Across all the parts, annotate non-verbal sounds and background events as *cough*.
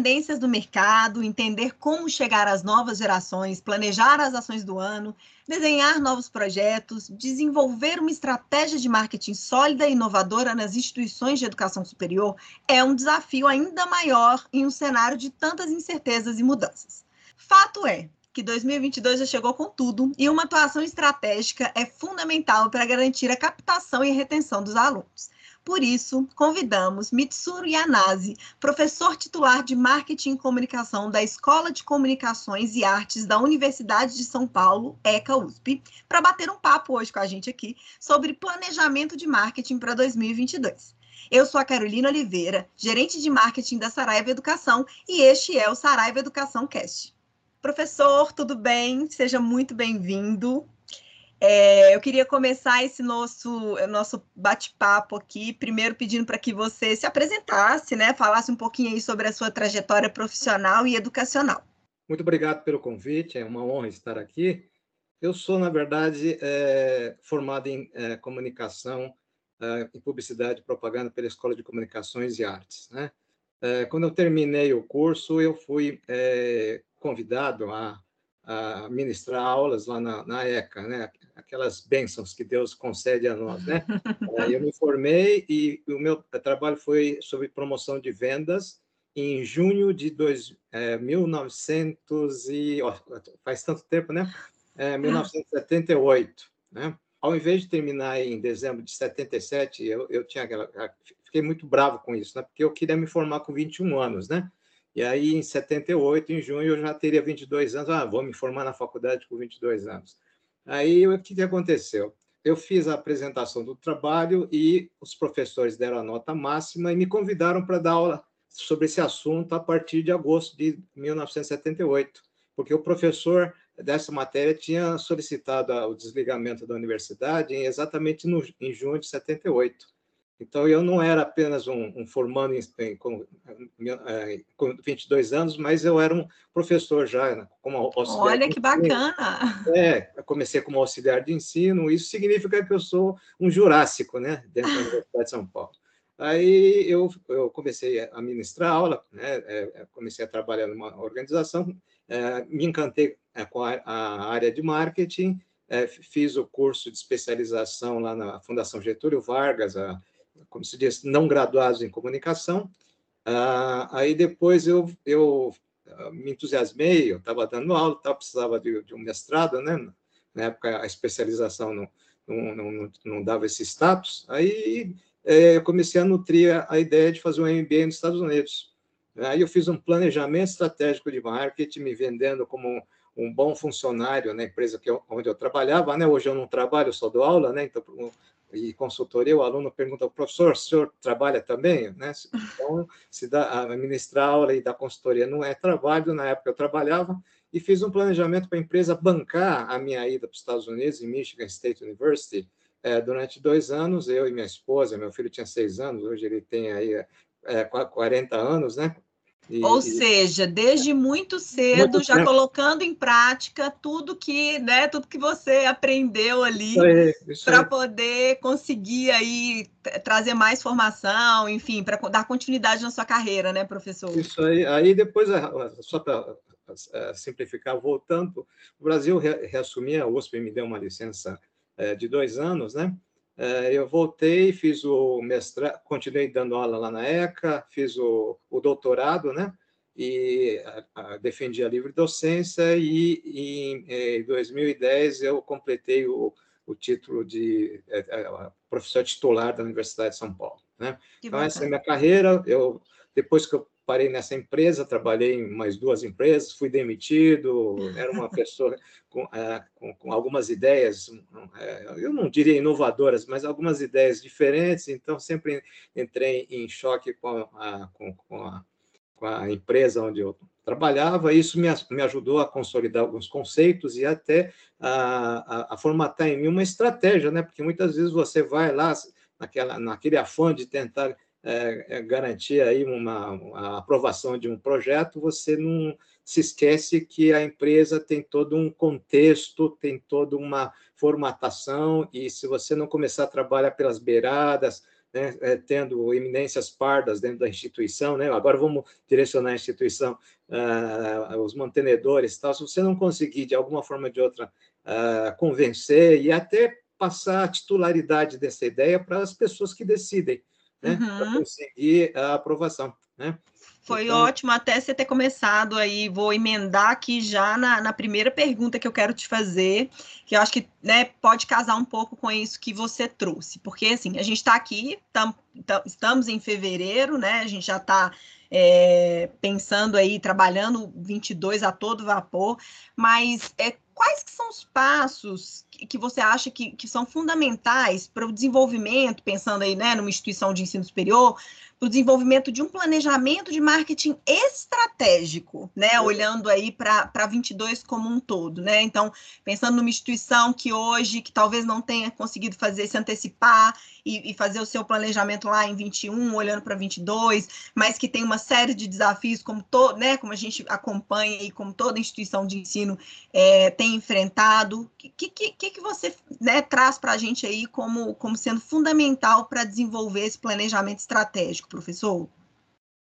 tendências do mercado, entender como chegar às novas gerações, planejar as ações do ano, desenhar novos projetos, desenvolver uma estratégia de marketing sólida e inovadora nas instituições de educação superior é um desafio ainda maior em um cenário de tantas incertezas e mudanças. Fato é que 2022 já chegou com tudo e uma atuação estratégica é fundamental para garantir a captação e retenção dos alunos. Por isso, convidamos Mitsuru Yanase, professor titular de Marketing e Comunicação da Escola de Comunicações e Artes da Universidade de São Paulo, ECA USP, para bater um papo hoje com a gente aqui sobre planejamento de marketing para 2022. Eu sou a Carolina Oliveira, gerente de marketing da Saraiva Educação, e este é o Saraiva Educação Cast. Professor, tudo bem? Seja muito bem-vindo. É, eu queria começar esse nosso, nosso bate-papo aqui, primeiro pedindo para que você se apresentasse, né? Falasse um pouquinho aí sobre a sua trajetória profissional e educacional. Muito obrigado pelo convite, é uma honra estar aqui. Eu sou, na verdade, é, formado em é, comunicação, é, em publicidade e propaganda pela Escola de Comunicações e Artes. Né? É, quando eu terminei o curso, eu fui é, convidado a a ministrar aulas lá na, na ECA, né? aquelas bênçãos que Deus concede a nós. Né? *laughs* eu me formei e o meu trabalho foi sobre promoção de vendas em junho de dois, é, 1900 e ó, faz tanto tempo, né? É, 1978, né? Ao invés de terminar em dezembro de 77, eu, eu tinha aquela, fiquei muito bravo com isso, né? Porque eu queria me formar com 21 anos, né? E aí, em 78, em junho, eu já teria 22 anos. Ah, vou me formar na faculdade com 22 anos. Aí, o que, que aconteceu? Eu fiz a apresentação do trabalho e os professores deram a nota máxima e me convidaram para dar aula sobre esse assunto a partir de agosto de 1978, porque o professor dessa matéria tinha solicitado o desligamento da universidade exatamente no, em junho de 78. Então, eu não era apenas um, um formando em, em, com, é, com 22 anos, mas eu era um professor já, né, como auxiliar. Olha que bacana! É, comecei como auxiliar de ensino, isso significa que eu sou um jurássico, né, dentro da *laughs* Universidade de São Paulo. Aí eu, eu comecei a ministrar aula, né, é, é, comecei a trabalhar numa organização, é, me encantei é, com a, a área de marketing, é, fiz o curso de especialização lá na Fundação Getúlio Vargas, a como se diz, não graduados em comunicação. Ah, aí depois eu, eu ah, me entusiasmei, eu estava dando aula, tava, precisava de, de, um mestrado, né? Na época a especialização não, não, não, não dava esse status. Aí é, eu comecei a nutrir a ideia de fazer um MBA nos Estados Unidos. Aí eu fiz um planejamento estratégico de marketing, me vendendo como um bom funcionário na empresa que eu, onde eu trabalhava, né? Hoje eu não trabalho, só dou aula, né? Então e consultoria, o aluno pergunta, professor, o senhor trabalha também? Né? Então, se dá, ministrar aula e dar consultoria não é trabalho, na época eu trabalhava, e fiz um planejamento para a empresa bancar a minha ida para os Estados Unidos, em Michigan State University, é, durante dois anos, eu e minha esposa, meu filho tinha seis anos, hoje ele tem aí é, 40 anos, né? E, Ou seja, desde muito cedo, muito já tempo. colocando em prática tudo que, né, tudo que você aprendeu ali para poder conseguir aí trazer mais formação, enfim, para dar continuidade na sua carreira, né, professor? Isso aí. Aí depois, só para simplificar, voltando, o Brasil reassumia, a USP me deu uma licença é, de dois anos, né? É, eu voltei, fiz o mestrado, continuei dando aula lá na ECA, fiz o, o doutorado, né? E a, a, defendi a livre docência e, e, em 2010 eu completei o, o título de é, é, professor titular da Universidade de São Paulo, né? então essa é a minha carreira. Eu depois que eu parei nessa empresa, trabalhei em mais duas empresas, fui demitido, *laughs* era uma pessoa com, é, com, com algumas ideias, é, eu não diria inovadoras, mas algumas ideias diferentes, então sempre entrei em choque com a, com, com a, com a empresa onde eu trabalhava, isso me, me ajudou a consolidar alguns conceitos e até a, a, a, formatar em mim uma estratégia, né? porque muitas vezes você vai lá naquela, naquele afã de tentar é, é, garantir aí uma, uma, aprovação de um projeto, você não se esquece que a empresa tem todo um contexto, tem toda uma formatação, e se você não começar a trabalhar pelas beiradas, né, é, tendo eminências pardas dentro da instituição, né? Agora vamos direcionar a instituição, uh, os mantenedores, tal. Se você não conseguir de alguma forma ou de outra uh, convencer e até passar a titularidade dessa ideia para as pessoas que decidem, né? Uhum. Para conseguir a aprovação, né? Foi então... ótimo até você ter começado aí. Vou emendar aqui já na, na, primeira pergunta que eu quero te fazer, que eu acho que né, pode casar um pouco com isso que você trouxe. Porque, assim, a gente está aqui, tam, tam, estamos em fevereiro, né? A gente já está é, pensando aí, trabalhando 22 a todo vapor, mas é, quais são os passos que, que você acha que, que são fundamentais para o desenvolvimento, pensando aí né, numa instituição de ensino superior, para o desenvolvimento de um planejamento de marketing estratégico, né? Olhando aí para 22 como um todo, né? Então, pensando numa instituição que hoje, que talvez não tenha conseguido fazer, se antecipar e, e fazer o seu planejamento lá em 21, olhando para 22, mas que tem uma série de desafios, como, to, né, como a gente acompanha e como toda instituição de ensino é, tem enfrentado. O que, que, que, que você né, traz para a gente aí como, como sendo fundamental para desenvolver esse planejamento estratégico? Professor?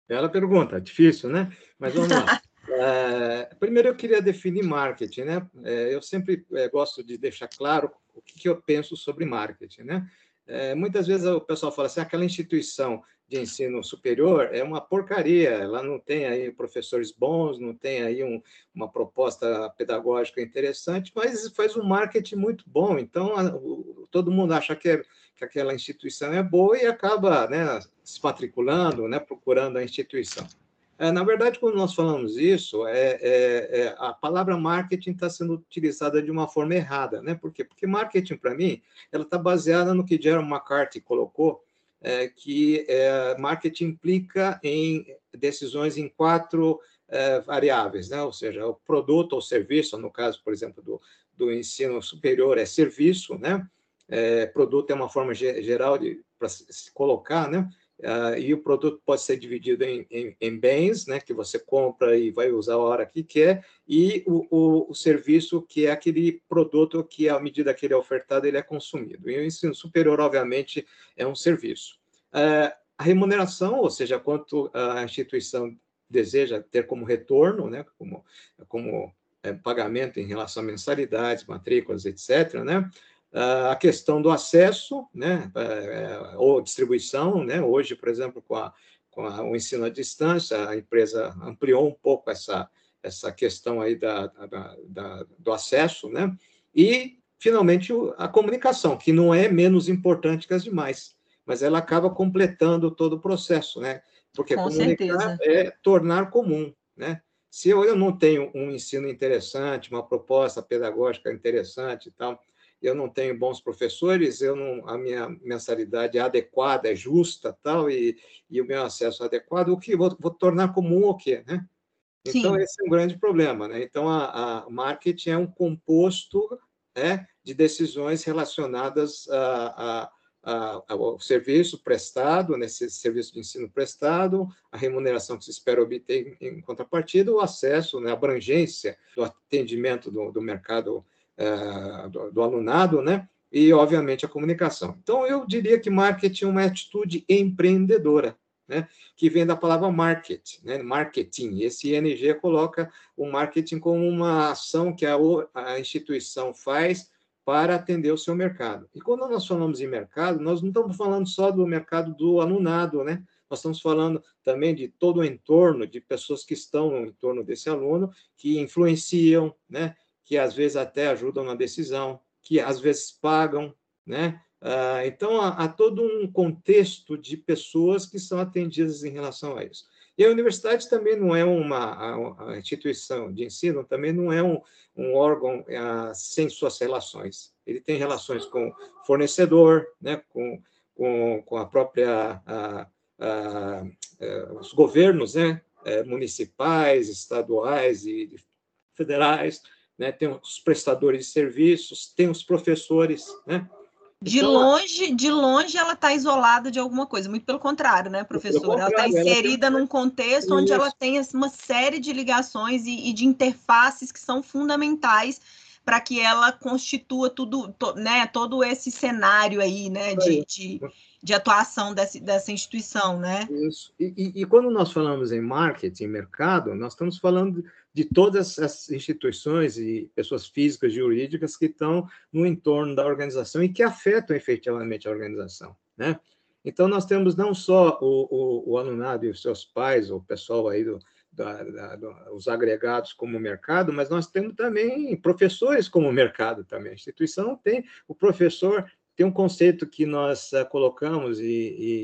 Bela pergunta, difícil, né? Mas vamos lá. *laughs* É, primeiro, eu queria definir marketing, né? É, eu sempre é, gosto de deixar claro o que, que, eu penso sobre marketing, né? É, muitas vezes o pessoal fala assim, aquela instituição de ensino superior é uma porcaria, ela não tem aí professores bons, não tem aí um, uma proposta pedagógica interessante, mas faz um marketing muito bom. Então, a, o, todo mundo acha que é que aquela instituição é boa e acaba né, se matriculando, né, procurando a instituição. É, na verdade, quando nós falamos isso, é, é, é a palavra marketing está sendo utilizada de uma forma errada, né? Por quê? Porque marketing, para mim, ela está baseada no que Jerome McCarthy colocou, é, que é, marketing implica em decisões em quatro variáveis, né? Ou seja, o produto ou serviço, no caso, por exemplo, do, do ensino superior, é serviço, né? produto é uma forma geral de para se colocar, né? Uh, e o produto pode ser dividido em, em, em, bens, né, que você compra e vai usar a hora que quer, e o, o, o, serviço, que é aquele produto que, à medida que ele é ofertado, ele é consumido. E o ensino superior, obviamente, é um serviço. Uh, a remuneração, ou seja, quanto a instituição deseja ter como retorno, né, como, como é, pagamento em relação a mensalidades, matrículas, etc., né, a questão do acesso, né, é, é, ou distribuição, né, hoje, por exemplo, com, a, com a, o ensino à distância, a empresa ampliou um pouco essa, essa questão aí da, da, da, do acesso, né, e, finalmente, a comunicação, que não é menos importante que as demais, mas ela acaba completando todo o processo, né, porque com comunicar certeza. é tornar comum, né, se eu, eu não tenho um ensino interessante, uma proposta pedagógica interessante e tal, eu não tenho bons professores, eu não, a minha mensalidade é adequada, é justa, tal, e, e o meu acesso é adequado, o que vou, vou tornar comum o quê, né? Então, Sim. esse é um grande problema, né? Então, a, a marketing é um composto né, de decisões relacionadas a, a, ao serviço prestado, nesse serviço de ensino prestado, a remuneração que se espera obter em, em contrapartida, o acesso, né, a abrangência do atendimento do, do mercado é, do, do, alunado, né? E, obviamente, a comunicação. Então, eu diria que marketing é uma atitude empreendedora, né? Que vem da palavra market, né? Marketing. Esse ING coloca o marketing como uma ação que a, a instituição faz para atender o seu mercado. E quando nós falamos em mercado, nós não estamos falando só do mercado do alunado, né? Nós estamos falando também de todo o entorno, de pessoas que estão no entorno desse aluno, que influenciam, né? Que às vezes até ajudam na decisão, que às vezes pagam, né? Ah, então, há, há, todo um contexto de pessoas que são atendidas em relação a isso. E a universidade também não é uma a, a instituição de ensino, também não é um, um órgão ah, sem suas relações. Ele tem relações com fornecedor, né, com, com, com a própria a, os governos, né, eh, municipais, estaduais e federais, né? tem os prestadores de serviços, tem os professores, né? De então, longe, de longe ela está isolada de alguma coisa, muito pelo contrário, né, professor? ela está inserida ela tem... num contexto Isso. onde ela tem uma série de ligações e, e, de interfaces que são fundamentais para que ela constitua tudo, to, né, todo esse cenário aí, né, de, de, de atuação desse, dessa instituição, né? Isso. E, e, e, quando nós falamos em marketing, mercado, nós estamos falando de todas as instituições e pessoas físicas e jurídicas que estão no entorno da organização e que afetam efetivamente a organização, né? Então, nós temos não só o, o, o alunado e os seus pais, o pessoal aí do, da, da, do, os agregados como mercado, mas nós temos também professores como mercado também. A instituição tem o professor tem um conceito que nós uh, colocamos e,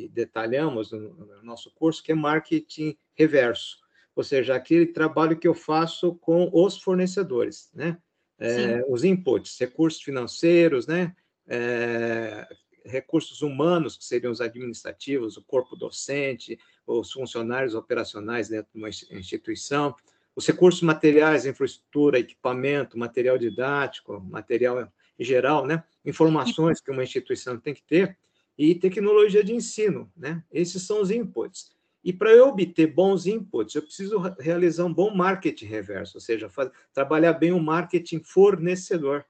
e detalhamos no, no, nosso curso que é marketing reverso, ou seja, aquele trabalho que eu faço com os fornecedores, né? É, os inputs, recursos financeiros, né? É, recursos humanos, que seriam os administrativos, o corpo docente, os funcionários operacionais dentro de uma instituição, os recursos materiais, infraestrutura, equipamento, material didático, material em geral, né? informações que uma instituição tem que ter, e tecnologia de ensino. Né? Esses são os inputs. E para eu obter bons inputs, eu preciso realizar um bom marketing reverso, ou seja, trabalhar bem o marketing fornecedor.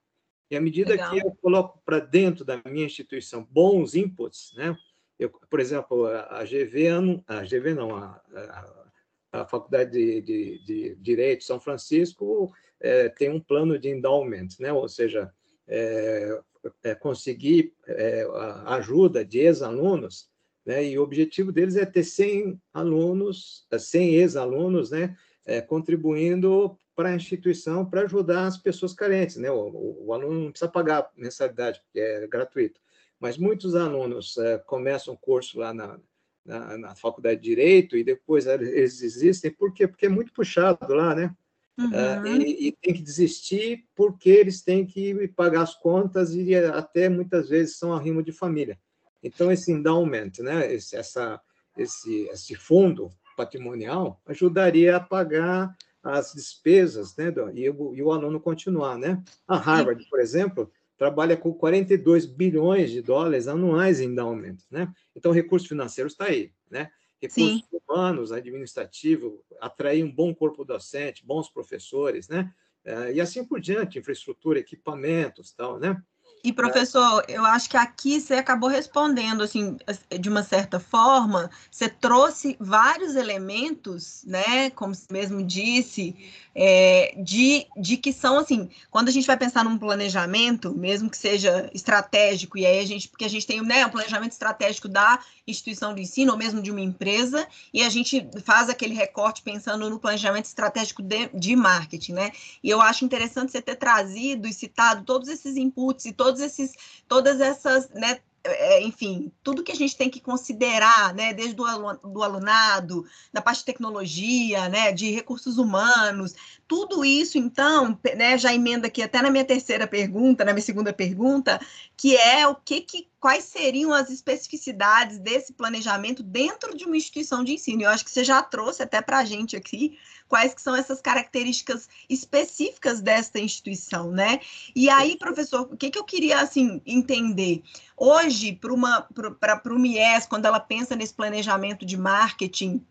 E à medida Legal. que eu coloco para dentro da minha instituição bons inputs, né? Eu, por exemplo, a GV, a GV não, a, a, a Faculdade de, de, de, Direito de São Francisco é, tem um plano de endowment, né? Ou seja, é, é conseguir é, ajuda de ex-alunos, né? E o objetivo deles é ter 100 alunos, 100 ex-alunos, né? É, contribuindo para a instituição para ajudar as pessoas carentes. Né? O, o, o, aluno não precisa pagar mensalidade, porque é gratuito. Mas muitos alunos é, começam o curso lá na, na, na, Faculdade de Direito e depois eles desistem. Por quê? Porque é muito puxado lá, né? Uhum. Uh, e, e, tem que desistir porque eles têm que pagar as contas e até muitas vezes são arrimo de família. Então, esse endowment, né? esse, essa, esse, esse fundo patrimonial ajudaria a pagar as despesas, né, e, o, e o aluno continuar, né? A Harvard, por exemplo, trabalha com 42 bilhões de dólares anuais em endowment, né? Então, recurso financeiro está aí, né? Recursos Sim. humanos, administrativo, atrair um bom corpo docente, bons professores, né? Eh, e assim por diante, infraestrutura, equipamentos, tal, né? E, professor, eu acho que aqui você acabou respondendo, assim, de uma certa forma, você trouxe vários elementos, né, como você mesmo disse, é, de, de que são, assim, quando a gente vai pensar num planejamento, mesmo que seja estratégico, e aí a gente, porque a gente tem, né, o planejamento estratégico da instituição de ensino, ou mesmo de uma empresa, e a gente faz aquele recorte pensando no planejamento estratégico de, de marketing, né, e eu acho interessante você ter trazido e citado todos esses inputs e todos todos esses, todas essas, né, é, enfim, tudo que a gente tem que considerar, né, desde do, do alunado, da parte de tecnologia, né, de recursos humanos, tudo isso, então, né, já emenda aqui até na minha terceira pergunta, na minha segunda pergunta, que é o que, que quais seriam as especificidades desse planejamento dentro de uma instituição de ensino. Eu acho que você já trouxe até para a gente aqui quais que são essas características específicas desta instituição, né? E aí, professor, o que, que eu queria assim entender? Hoje, para o MIES, quando ela pensa nesse planejamento de marketing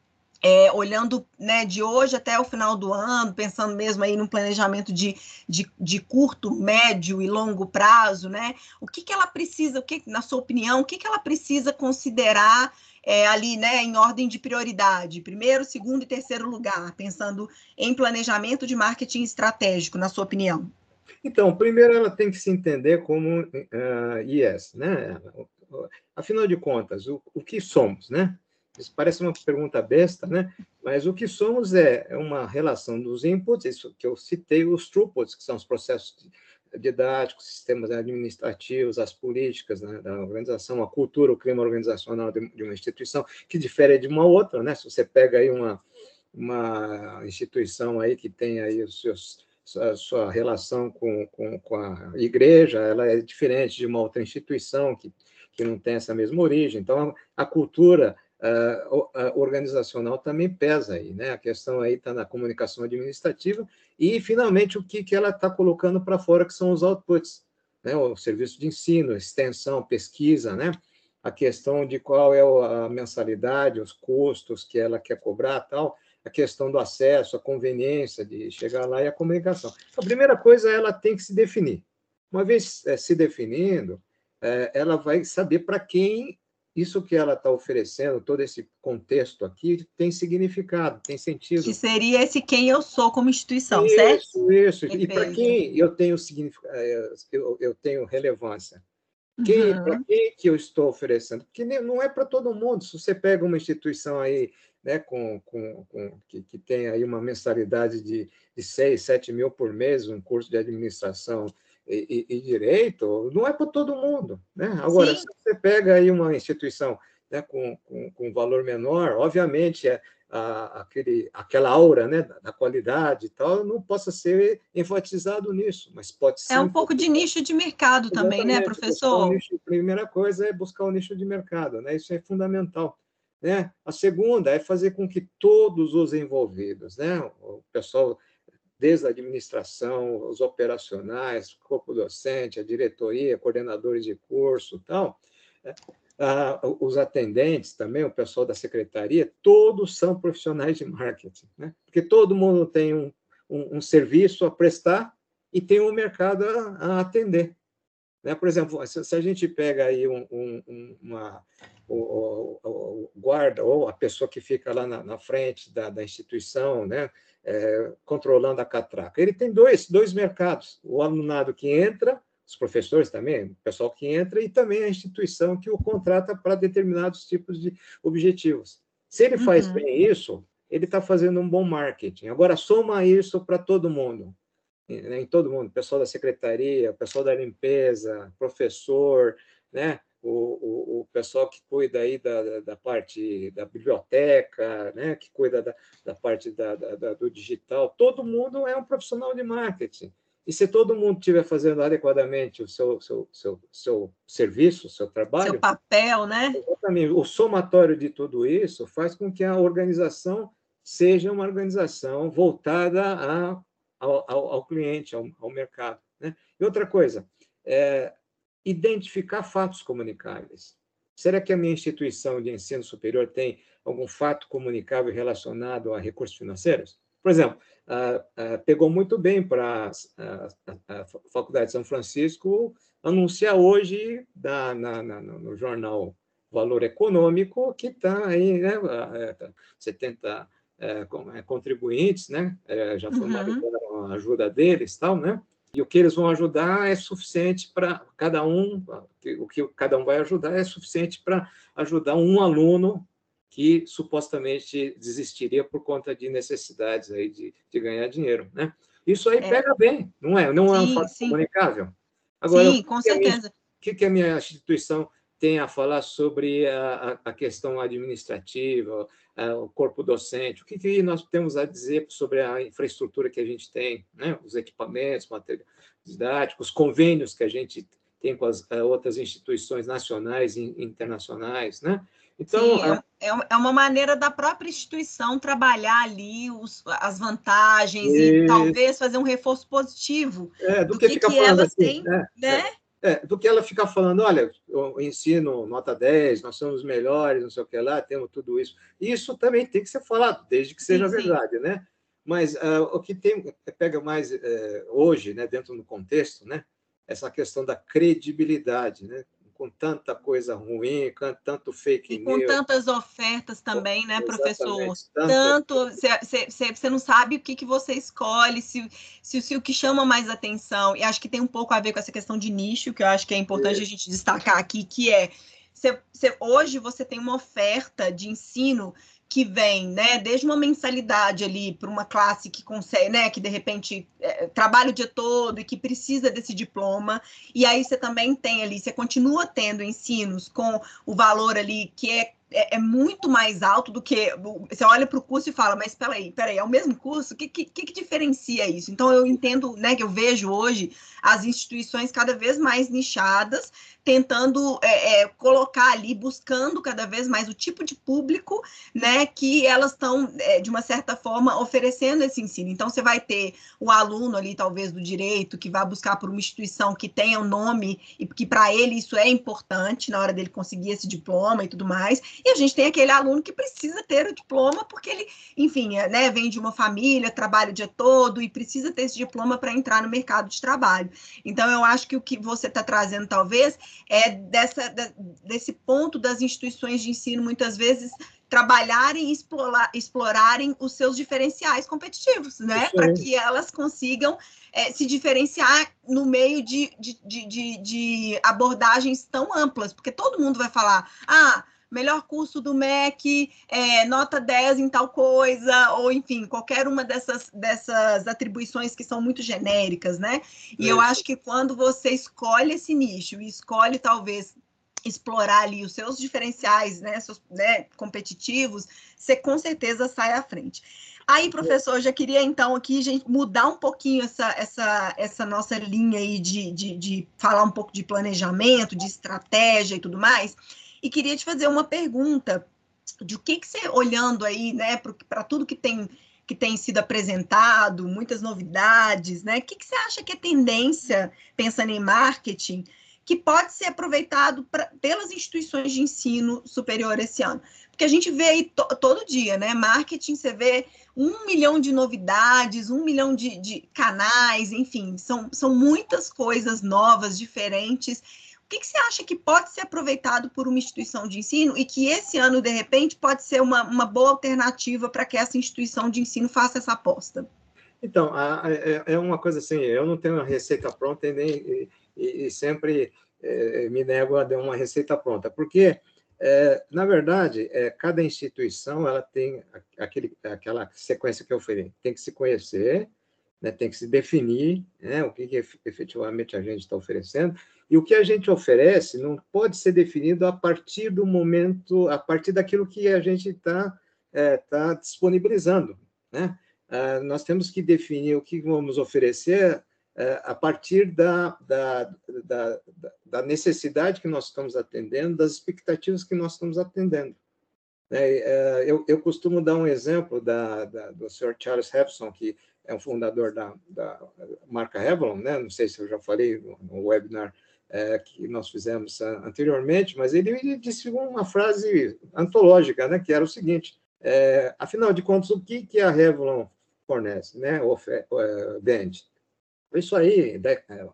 é, olhando né, de hoje até o final do ano, pensando mesmo aí no planejamento de, de, de, curto, médio e longo prazo, né? O que, que ela precisa, o que, na sua opinião, o que, que ela precisa considerar é, ali, né, em ordem de prioridade, primeiro, segundo e terceiro lugar, pensando em planejamento de marketing estratégico, na sua opinião? Então, primeiro ela tem que se entender como uh, ah, IS, né? Afinal de contas, o, o que somos, né? Isso parece uma pergunta besta, né? Mas o que somos é uma relação dos inputs, isso que eu citei, os throughputs, que são os processos didáticos, sistemas administrativos, as políticas né, da organização, a cultura, o clima organizacional de, de, uma instituição, que difere de uma outra, né? Se você pega aí uma, uma instituição aí que tem aí os seus a sua relação com, com, com a igreja, ela é diferente de uma outra instituição que, que não tem essa mesma origem. Então, a, a cultura uh, organizacional também pesa aí, né? A questão aí está na comunicação administrativa e, finalmente, o que, que ela está colocando para fora, que são os outputs, né? O serviço de ensino, extensão, pesquisa, né? A questão de qual é a mensalidade, os custos que ela quer cobrar, tal. a questão do acesso, a conveniência de chegar lá e a comunicação. A primeira coisa, ela tem que se definir. Uma vez é, se definindo, é, ela vai saber para quem isso que ela está oferecendo, todo esse contexto aqui, tem significado, tem sentido. Que seria esse quem eu sou como instituição, isso, certo? Isso, isso. E para quem eu tenho significado, é, eu, eu tenho relevância. Quem, uhum. Para quem que eu estou oferecendo? Porque não é para todo mundo. Se você pega uma instituição aí, né, com, com, com que, que, tem aí uma mensalidade de, de 6, 7 mil por mês, um curso de administração e, e, e direito, não é para todo mundo. Né? Agora, Sim. se você pega aí uma instituição né, com, com, com valor menor, obviamente é, a, aquele, aquela aura né, da, da, qualidade e tal não possa ser enfatizado nisso, mas pode ser. É um, pouco de nicho de mercado também, né, professor? Um nicho, a primeira coisa é buscar o um nicho de mercado, né? Isso é fundamental. Né? A segunda é fazer com que todos os envolvidos, né, o pessoal desde a administração, os operacionais, o corpo docente, a diretoria, coordenadores de curso, tal, é, os atendentes também, o pessoal da secretaria, todos são profissionais de marketing, né? porque todo mundo tem um, um, um serviço a prestar e tem um mercado a, a atender. Né? Por exemplo, se, se, a gente pega aí um, um, uma, o, o, o, guarda ou a pessoa que fica lá na, na frente da, da instituição, né? É, controlando a catraca. Ele tem dois, dois mercados: o alunado que entra, os professores também, o pessoal que entra, e também a instituição que o contrata para determinados tipos de objetivos. Se ele faz uhum. bem isso, ele está fazendo um bom marketing. Agora, soma isso para todo mundo. Em, em todo mundo, pessoal da secretaria, pessoal da limpeza, professor, né? O, o, o, pessoal que cuida aí da, da parte da biblioteca, né, que cuida da, da parte da, da, do digital, todo mundo é um profissional de marketing. E se todo mundo estiver fazendo adequadamente o seu, seu, seu, seu serviço, o seu trabalho. Seu papel, né? O somatório de tudo isso faz com que a organização seja uma organização voltada a, ao, ao, ao cliente, ao, ao mercado. Né? E outra coisa, é, identificar fatos comunicáveis. Será que a minha instituição de ensino superior tem algum fato comunicável relacionado a recursos financeiros? Por exemplo, pegou muito bem para a, Faculdade de São Francisco anunciar hoje na, na, na, no jornal Valor Econômico que está aí, né, 70 é, é, contribuintes, né, é, já formaram uhum. a ajuda deles, tal, né, e o que eles vão ajudar é suficiente para cada um, o que cada um vai ajudar é suficiente para ajudar um aluno que supostamente desistiria por conta de necessidades aí de, de ganhar dinheiro, né? Isso aí é. pega bem, não é? Não sim, é um fato sim. comunicável. Agora, sim, com certeza. O que, que a minha instituição tem a falar sobre a, a questão administrativa, a, o corpo docente, o que, que, nós temos a dizer sobre a infraestrutura que a gente tem, né? os equipamentos, materiais didáticos, convênios que a gente tem com as outras instituições nacionais e internacionais, né? Então, Sim, é, é, é uma maneira da própria instituição trabalhar ali os, as vantagens e, e talvez fazer um reforço positivo é, do, do que, que, que elas assim, têm, né? né? É, do que ela ficar falando, olha, o ensino nota 10, nós somos melhores, não sei o que lá, temos tudo isso. Isso também tem que ser falado, desde que seja sim, verdade, sim. né? Mas uh, o que tem, pega mais uh, hoje, né, dentro do contexto, né, essa questão da credibilidade, né? Com tanta coisa ruim, com tanto fake e news. com tantas ofertas também, né, professor? Tanto, você não sabe o que, que você escolhe, se, se, se, o que chama mais atenção, e acho que tem um pouco a ver com essa questão de nicho, que eu acho que é importante é. a gente destacar aqui, que é, cê, cê, hoje você tem uma oferta de ensino que vem, né, desde uma mensalidade ali para uma classe que consegue, né, que de repente é, trabalha o dia todo e que precisa desse diploma, e aí você também tem ali, você continua tendo ensinos com o valor ali que é é, é, muito mais alto do que. Você olha para o curso e fala, mas peraí, peraí, é o mesmo curso? O que, que, que diferencia isso? Então, eu entendo, né, que eu vejo hoje as instituições cada vez mais nichadas, tentando é, é, colocar ali, buscando cada vez mais o tipo de público, né, que elas estão, é, de uma certa forma, oferecendo esse ensino. Então, você vai ter o aluno ali, talvez, do direito, que vai buscar por uma instituição que tenha um nome e que para ele isso é importante na hora dele conseguir esse diploma e tudo mais. E a gente tem aquele aluno que precisa ter o diploma porque ele, enfim, é, né, vem de uma família, trabalha o dia todo e precisa ter esse diploma para entrar no mercado de trabalho. Então, eu acho que o que você está trazendo, talvez, é dessa, desse ponto das instituições de ensino, muitas vezes, trabalharem e explorar, explorarem os seus diferenciais competitivos, né? Para que elas consigam é, se diferenciar no meio de, de, de, de, abordagens tão amplas, porque todo mundo vai falar, ah, melhor curso do MEC, é, nota 10 em tal coisa, ou enfim, qualquer uma dessas, dessas atribuições que são muito genéricas, né? E é. eu acho que quando você escolhe esse nicho e escolhe talvez explorar ali os seus diferenciais, né, seus, né, competitivos, você com certeza sai à frente. Aí, professor, já queria então aqui gente mudar um pouquinho essa, essa, essa nossa linha aí de, de, de falar um pouco de planejamento, de estratégia e tudo mais e queria te fazer uma pergunta de o que, que você, olhando aí, né, para tudo que tem, que tem sido apresentado, muitas novidades, né, o que, que você acha que é tendência, pensando em marketing, que pode ser aproveitado pra, pelas instituições de ensino superior esse ano? Porque a gente vê aí to, todo dia, né, marketing, você vê um milhão de novidades, um milhão de, de canais, enfim, são, são muitas coisas novas, diferentes, o que, que, você acha que pode ser aproveitado por uma instituição de ensino e que esse ano, de repente, pode ser uma, uma boa alternativa para que essa instituição de ensino faça essa aposta? Então, é, é uma coisa assim, eu não tenho uma receita pronta e, nem, e, e sempre é, me nego a dar uma receita pronta, porque, é, na verdade, é, cada instituição ela tem aquele, aquela sequência que eu falei, tem que se conhecer, né, tem que se definir né, o que, que efetivamente a gente está oferecendo, e o que a gente oferece não pode ser definido a partir do momento, a partir daquilo que a gente está é, tá disponibilizando. Né? Ah, nós temos que definir o que vamos oferecer é, a partir da, da, da, da, necessidade que nós estamos atendendo, das expectativas que nós estamos atendendo. É, é, eu, eu costumo dar um exemplo do Sr. Charles Hepson, que é o fundador da, da marca Revlon, né? não sei se eu já falei no webinar é, que nós fizemos anteriormente, mas ele disse uma frase antológica, né, que era o seguinte: é, afinal de contas, o que, que a Revlon fornece, né, é, vende? Isso aí, de, é,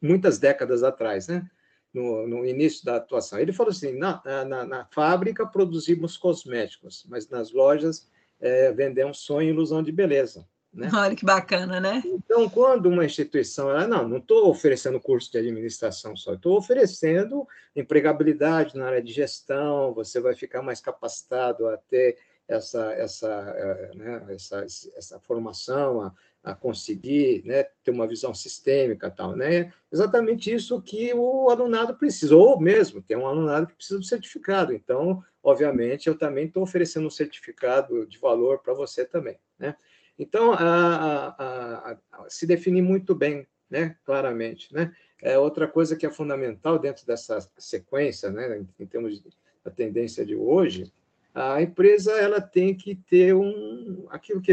muitas décadas atrás, né, no, no, início da atuação. Ele falou assim: na, na, na fábrica produzimos cosméticos, mas nas lojas é, vendemos sonho e ilusão de beleza. Né? *laughs* Olha que bacana, né? Então, quando uma instituição, ela, não, não estou oferecendo curso de administração só, estou oferecendo empregabilidade na área de gestão, você vai ficar mais capacitado a ter essa, essa, eh, né, essa, essa formação, a, a conseguir né, ter uma visão sistêmica tal, né? Exatamente isso que o alunado precisa, ou mesmo tem um alunado que precisa do certificado. Então, obviamente, eu também estou oferecendo um certificado de valor para você também, né? Então, a, a, a, se definir muito bem, né, claramente. Né? É outra coisa que é fundamental dentro dessa sequência, né, em termos da tendência de hoje, a empresa ela tem que ter um, aquilo que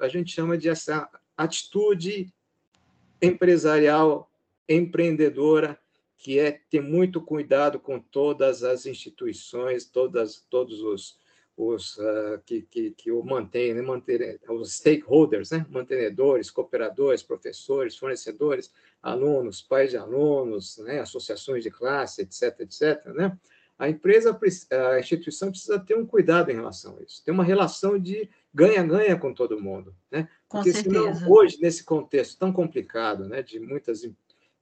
a gente chama de essa atitude empresarial, empreendedora, que é ter muito cuidado com todas as instituições, todas, todos os, os uh, que, que, que o mantêm, né? Manter, os stakeholders, né? mantenedores, cooperadores, professores, fornecedores, alunos, pais de alunos, né? associações de classe, etc., etc., né? A empresa, a instituição precisa ter um cuidado em relação a isso, ter uma relação de ganha-ganha com todo mundo, né? Porque com senão, hoje, nesse contexto tão complicado, né, de muitas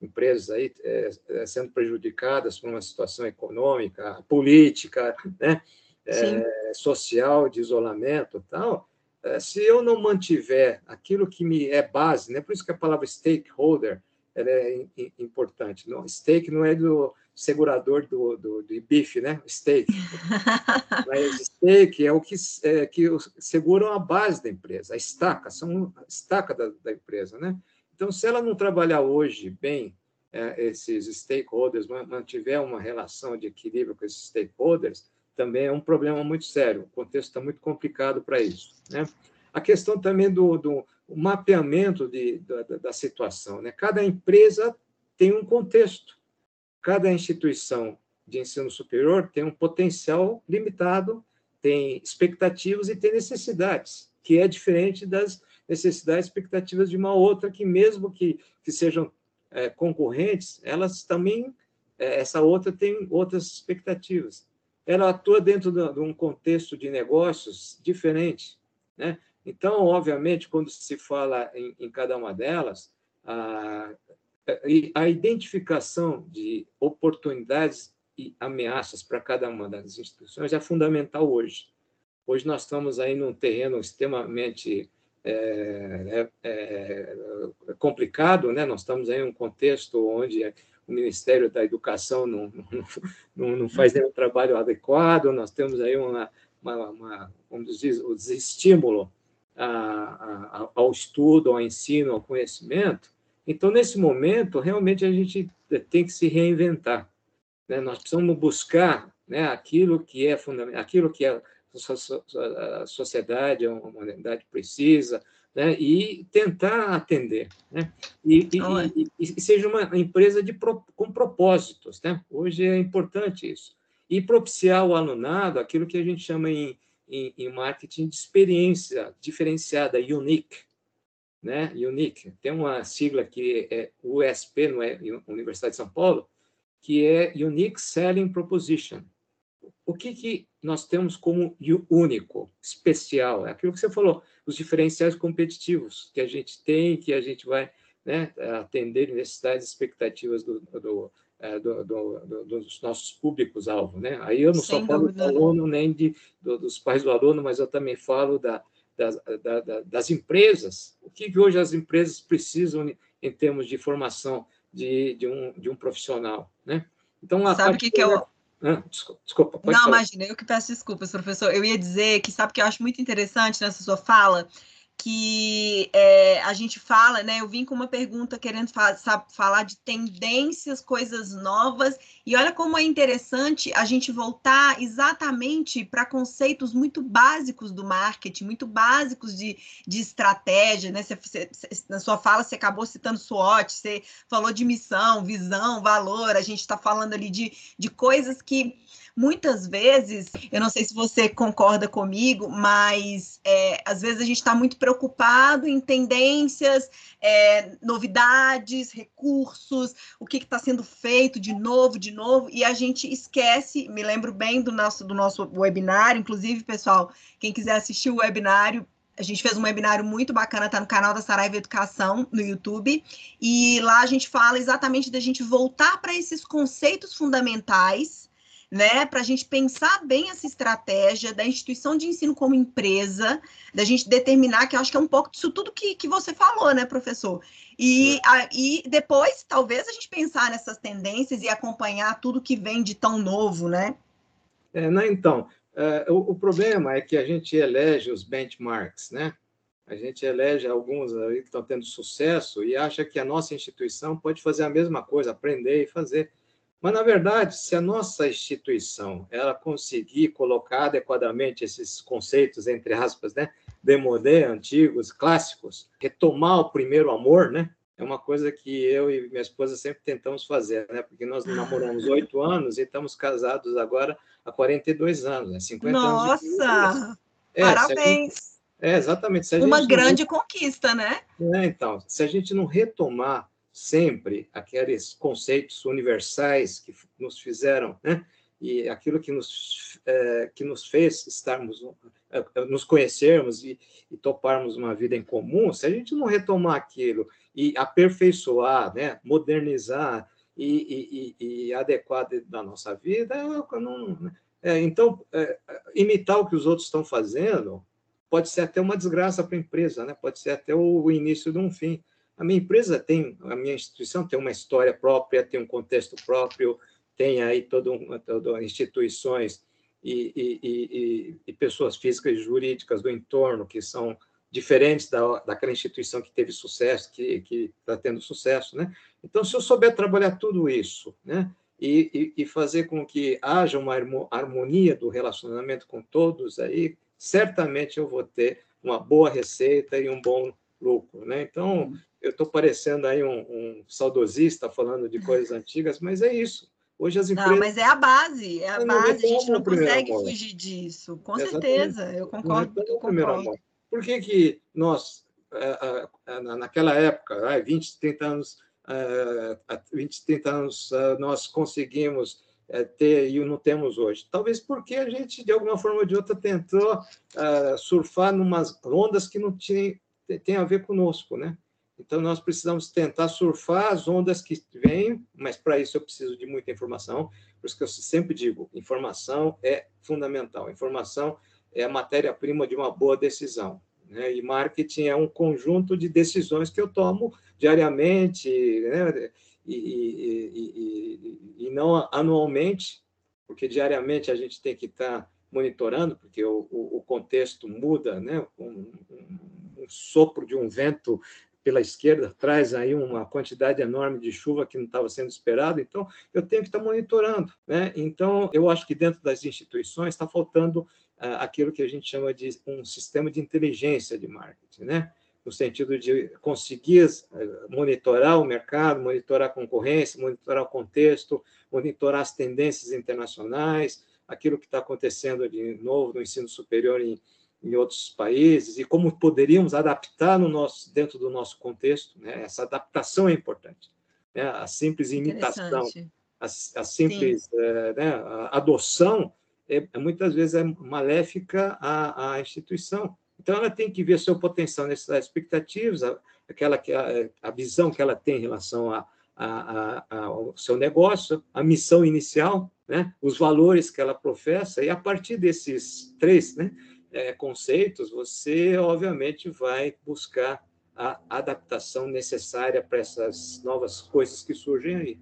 empresas aí é, sendo prejudicadas por uma situação econômica, política, né, é, social, de isolamento tal, é, se eu não mantiver aquilo que me é base, né? por isso que a palavra stakeholder é importante. Não, stake não é do segurador do, do, do bife, né? Stake. *laughs* Mas stake é o que, é, que seguram a base da empresa, a estaca, são a estaca da, da empresa, né? Então, se ela não trabalhar hoje bem é, esses stakeholders, mantiver uma relação de equilíbrio com esses stakeholders, também é um problema muito sério. O contexto está muito complicado para isso. Né? A questão também do, do mapeamento de, da, da situação. Né? Cada empresa tem um contexto. Cada instituição de ensino superior tem um potencial limitado, tem expectativas e tem necessidades, que é diferente das necessidades e expectativas de uma outra, que mesmo que, que sejam é, concorrentes, elas também, é, essa outra tem outras expectativas. Ela atua dentro de, um contexto de negócios diferente, né? Então, obviamente, quando se fala em, em cada uma delas, a, a identificação de oportunidades e ameaças para cada uma das instituições é fundamental hoje. Hoje nós estamos aí num terreno extremamente é, é, é, complicado, né? Nós estamos aí em um contexto onde Ministério da Educação não, não, não faz nenhum trabalho adequado, nós temos aí uma, uma, uma vamos dizer, o desestímulo a, a, ao estudo, ao ensino, ao conhecimento. Então, nesse momento, realmente a gente tem que se reinventar. Né? Nós precisamos buscar né, aquilo que é fundamental, aquilo que a sociedade, a humanidade precisa, né, e tentar atender, né, e, e, e, e, seja uma empresa de, com propósitos, né, hoje é importante isso, e propiciar ao alunado aquilo que a gente chama em, em, em marketing de experiência diferenciada, unique, né, unique, tem uma sigla que é USP, não é? Universidade de São Paulo, que é Unique Selling Proposition, o que, que nós temos como único, especial? É aquilo que você falou, os diferenciais competitivos que a gente tem, que a gente vai né, atender necessidades e expectativas do, do, é, do, do, dos nossos públicos-alvo. Né? Aí eu não Sem só falo dúvida. do aluno nem de, dos pais do aluno, mas eu também falo da, das, da, das empresas. O que, que hoje as empresas precisam em termos de formação de, de, um, de um profissional? Né? Então, Sabe o que, que eu desculpa, Não, falar. imagina, eu que peço desculpas, professor. Eu ia dizer que sabe que eu acho muito interessante nessa sua fala que é, a gente fala, né? Eu vim com uma pergunta querendo fa falar de tendências, coisas novas, e olha como é interessante a gente voltar exatamente para conceitos muito básicos do marketing, muito básicos de, de estratégia, né? Na sua fala você acabou citando SWOT, você falou de missão, visão, valor, a gente está falando ali de, de coisas que muitas vezes, eu não sei se você concorda comigo, mas é, às vezes a gente está muito preocupado em tendências, é, novidades, recursos, o que está sendo feito de novo, de novo, e a gente esquece, me lembro bem do nosso, do nosso webinário, inclusive, pessoal, quem quiser assistir o webinário, a gente fez um webinário muito bacana, tá no canal da Saraiva Educação, no YouTube, e lá a gente fala exatamente da gente voltar para esses conceitos fundamentais né, para a gente pensar bem essa estratégia da instituição de ensino como empresa, da gente determinar, que acho que é um pouco disso tudo que, que você falou, né, professor? E, a, e depois, talvez, a gente pensar nessas tendências e acompanhar tudo que vem de tão novo, né? É, não, então, é, o, o, problema é que a gente elege os benchmarks, né? A gente elege alguns aí que estão tendo sucesso e acha que a nossa instituição pode fazer a mesma coisa, aprender e fazer. Mas, na verdade, se a nossa instituição ela conseguir colocar adequadamente esses conceitos, entre aspas, né, demodé, antigos, clássicos, retomar o primeiro amor, né, é uma coisa que eu e minha esposa sempre tentamos fazer, né, porque nós namoramos oito *laughs* anos e estamos casados agora há 42 anos, né, 50 Nossa! anos. Nossa! É, Parabéns! é, exatamente. uma grande não... conquista, né? É, então, se a gente não retomar sempre aqueles conceitos universais que nos fizeram, né? E aquilo que nos, é, que nos fez estarmos, é, é, nos conhecermos e, e, toparmos uma vida em comum, se a gente não retomar aquilo e aperfeiçoar, né? modernizar e, e, e adequar da nossa vida, não, né? é, então, é, imitar o que os outros estão fazendo pode ser até uma desgraça para a empresa, né? pode ser até o início de um fim. A minha empresa tem, a minha instituição tem uma história própria, tem um contexto próprio, tem aí todo, um, todo instituições e, e, e, e, pessoas físicas e jurídicas do entorno que são diferentes da, daquela instituição que teve sucesso, que está tendo sucesso, né? Então, se eu souber trabalhar tudo isso, né? E, fazer com que haja uma harmonia do relacionamento com todos aí, certamente eu vou ter uma boa receita e um bom lucro, né? Então, eu estou parecendo aí um, um, saudosista falando de coisas antigas, mas é isso. Hoje as empresas. Não, mas é a base, é a base, a gente não consegue fugir disso. Com Exatamente. certeza, eu concordo. Não é eu concordo. Por que, que nós, naquela época, 20, 30 anos, 20, 30 anos, nós conseguimos é, ter e não temos hoje? Talvez porque a gente, de alguma forma ou de outra, tentou surfar numas ondas que não tinham tem a ver conosco, né? Então, nós precisamos tentar surfar as ondas que vêm, mas para isso eu preciso de muita informação. Por isso que eu sempre digo: informação é fundamental. Informação é a matéria-prima de uma boa decisão. Né? E marketing é um conjunto de decisões que eu tomo diariamente né? e, e, e, e, não anualmente, porque diariamente a gente tem que estar monitorando, porque o, o contexto muda, né? Um, um sopro de um vento pela esquerda traz aí uma quantidade enorme de chuva que não estava sendo esperado, então eu tenho que estar monitorando. Né? Então, eu acho que dentro das instituições está faltando uh, aquilo que a gente chama de um sistema de inteligência de marketing, né? no sentido de conseguir uh, monitorar o mercado, monitorar a concorrência, monitorar o contexto, monitorar as tendências internacionais, aquilo que está acontecendo de novo no ensino superior em, em outros países e como poderíamos adaptar no nosso, dentro do nosso contexto. Né? Essa adaptação é importante. Né? A simples imitação, a, a simples é, né? a adoção, é, é, muitas vezes é maléfica à, à, instituição. Então, ela tem que ver seu potencial, necessidades, expectativas, aquela que a, a visão que ela tem em relação a, a, a, ao seu negócio, a missão inicial, né? os valores que ela professa, e a partir desses três, né? é, conceitos, você obviamente vai buscar a adaptação necessária para essas novas coisas que surgem aí.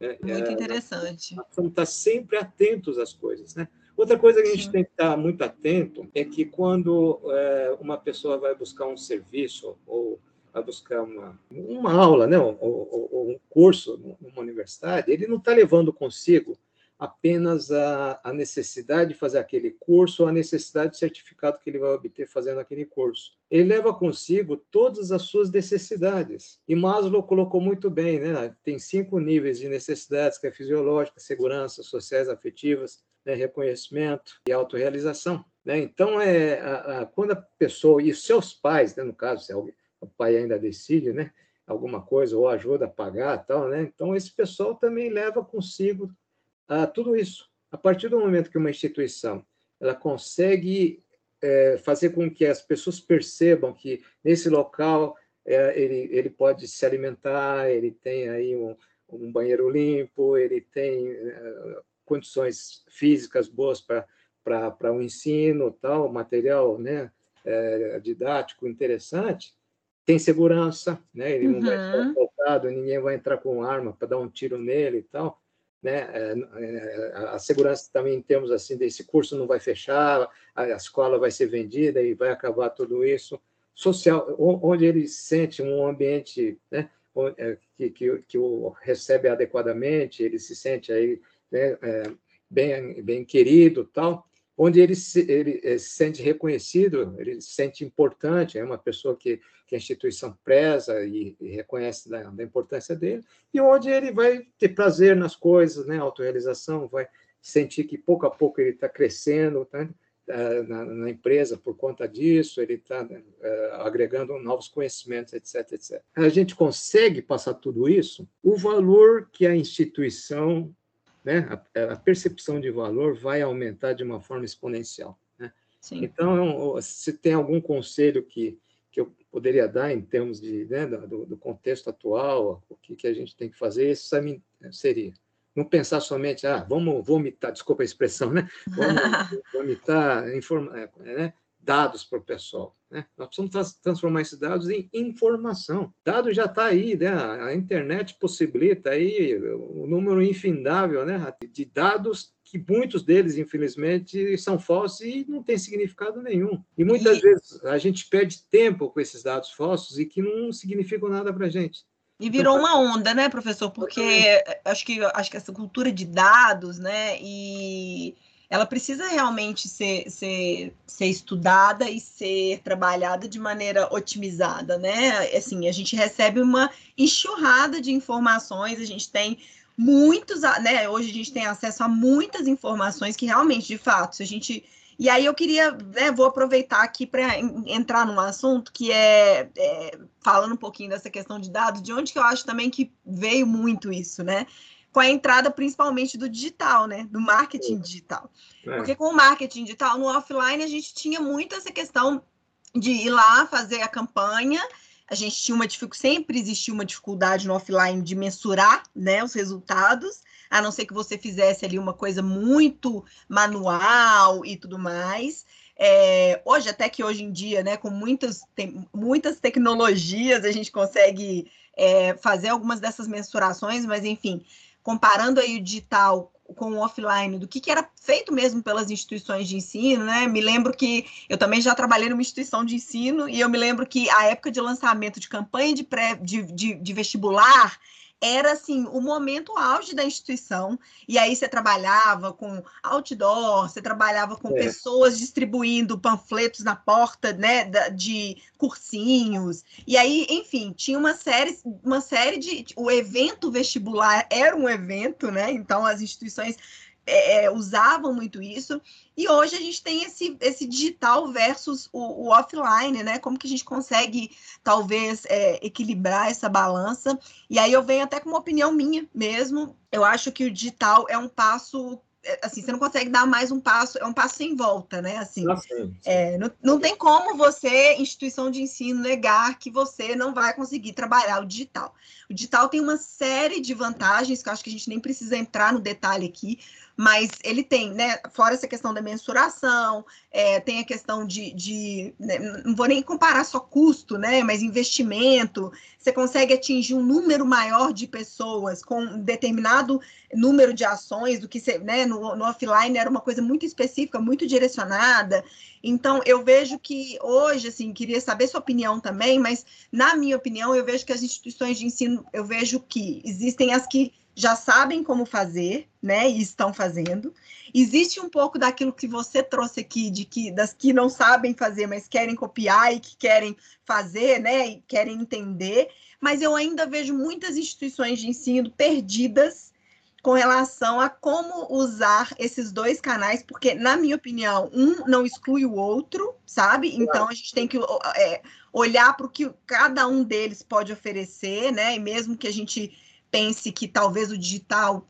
Né? Muito é, interessante. Vamos estar sempre atentos às coisas, né? Outra coisa que a gente Sim. tem que estar muito atento é que quando é, uma pessoa vai buscar um serviço ou vai buscar uma, uma aula, né, ou, ou, ou um curso numa universidade, ele não está levando consigo apenas a, a necessidade de fazer aquele curso ou a necessidade de certificado que ele vai obter fazendo aquele curso. Ele leva consigo todas as suas necessidades. E Maslow colocou muito bem, né? Tem cinco níveis de necessidades, que é fisiológica, segurança, sociais, afetivas, né? reconhecimento e autorrealização. Né? Então, é, a, a, quando a pessoa, e seus pais, né? no caso, se alguém, o pai ainda decide, né? alguma coisa ou ajuda a pagar tal, né? Então esse pessoal também leva consigo a tudo isso. A partir do momento que uma instituição ela consegue é, fazer com que as pessoas percebam que nesse local é, ele, ele pode se alimentar, ele tem aí um, um banheiro limpo, ele tem é, condições físicas boas para o um ensino, tal, material né, didático interessante, tem segurança, né, ele não vai estar assaltado, ninguém vai entrar com arma para dar um tiro nele e tal né? É, é, a segurança também em termos assim desse curso não vai fechar, a escola vai ser vendida e vai acabar tudo isso. Social, onde ele sente um ambiente, né? É, que, que, que o recebe adequadamente, ele se sente aí né? bem bem querido, tal onde ele se, ele eh, se sente reconhecido, ele se sente importante, é uma pessoa que, que a instituição preza e, e reconhece da, da, importância dele, e onde ele vai ter prazer nas coisas, né, autorrealização, vai sentir que pouco a pouco ele está crescendo tá, na, na, empresa por conta disso, ele está uh, eh, agregando novos conhecimentos, etc, etc. A gente consegue passar tudo isso, o valor que a instituição né, a, a, percepção de valor vai aumentar de uma forma exponencial. Né? Então, se tem algum conselho que, que eu poderia dar em termos de, né, do, do, contexto atual, o que, que a gente tem que fazer, esse seria não pensar somente, ah, vamos vomitar, desculpa a expressão, né? Vamos *laughs* vomitar, informa, é, né? Dados para o pessoal. Né? Nós precisamos transformar esses dados em informação. Dado já está aí, né? a internet possibilita aí o número infindável né? de dados que muitos deles, infelizmente, são falsos e não têm significado nenhum. E muitas e... vezes a gente perde tempo com esses dados falsos e que não significam nada para a gente. E virou uma onda, né, professor? Porque acho que, acho que essa cultura de dados, né, e ela precisa realmente ser, ser, ser estudada e ser trabalhada de maneira otimizada, né? Assim, a gente recebe uma enxurrada de informações, a gente tem muitos, né? Hoje a gente tem acesso a muitas informações que realmente, de fato, se a gente. E aí eu queria, né, vou aproveitar aqui para entrar num assunto que é, é, falando um pouquinho dessa questão de dados, de onde que eu acho também que veio muito isso, né? Com a entrada principalmente do digital, né? Do marketing digital. É. Porque com o marketing digital, no offline, a gente tinha muito essa questão de ir lá fazer a campanha. A gente tinha uma dificuldade, sempre existiu uma dificuldade no offline de mensurar né, os resultados, a não ser que você fizesse ali uma coisa muito manual e tudo mais. É, hoje, até que hoje em dia, né, com muitas, tem, muitas tecnologias, a gente consegue é, fazer algumas dessas mensurações, mas enfim, comparando aí o digital com o offline, do que, que era feito mesmo pelas instituições de ensino, né? Me lembro que eu também já trabalhei numa instituição de ensino e eu me lembro que a época de lançamento de campanha de, pré, de, de, de vestibular era assim o momento auge da instituição. E aí você trabalhava com outdoor, você trabalhava com é. pessoas distribuindo panfletos na porta, né, de cursinhos. E aí, enfim, tinha uma série, uma série de o evento vestibular era um evento, né? Então as instituições é, é, usavam muito isso, e hoje a gente tem esse, esse digital versus o, o offline, né? Como que a gente consegue, talvez, é, equilibrar essa balança? E aí eu venho até com uma opinião minha mesmo. Eu acho que o digital é um passo é, assim, você não consegue dar mais um passo, é um passo sem volta, né? Assim, ah, sim, sim. É, não, não tem como você, instituição de ensino, negar que você não vai conseguir trabalhar o digital. O digital tem uma série de vantagens que eu acho que a gente nem precisa entrar no detalhe aqui, mas ele tem, né? Fora essa questão da mensuração, é, tem a questão de, de né, não vou nem comparar só custo, né? Mas investimento, você consegue atingir um número maior de pessoas com um determinado número de ações do que você, né? No, no offline era uma coisa muito específica, muito direcionada. Então, eu vejo que hoje, assim, queria saber sua opinião também, mas na minha opinião, eu vejo que as instituições de ensino, eu vejo que existem as que já sabem como fazer, né? E estão fazendo. Existe um pouco daquilo que você trouxe aqui, de que das que não sabem fazer, mas querem copiar e que querem fazer, né? E querem entender. Mas eu ainda vejo muitas instituições de ensino perdidas com relação a como usar esses dois canais, porque, na minha opinião, um não exclui o outro, sabe? Então a gente tem que é, olhar para o que cada um deles pode oferecer, né? E mesmo que a gente pense que talvez o digital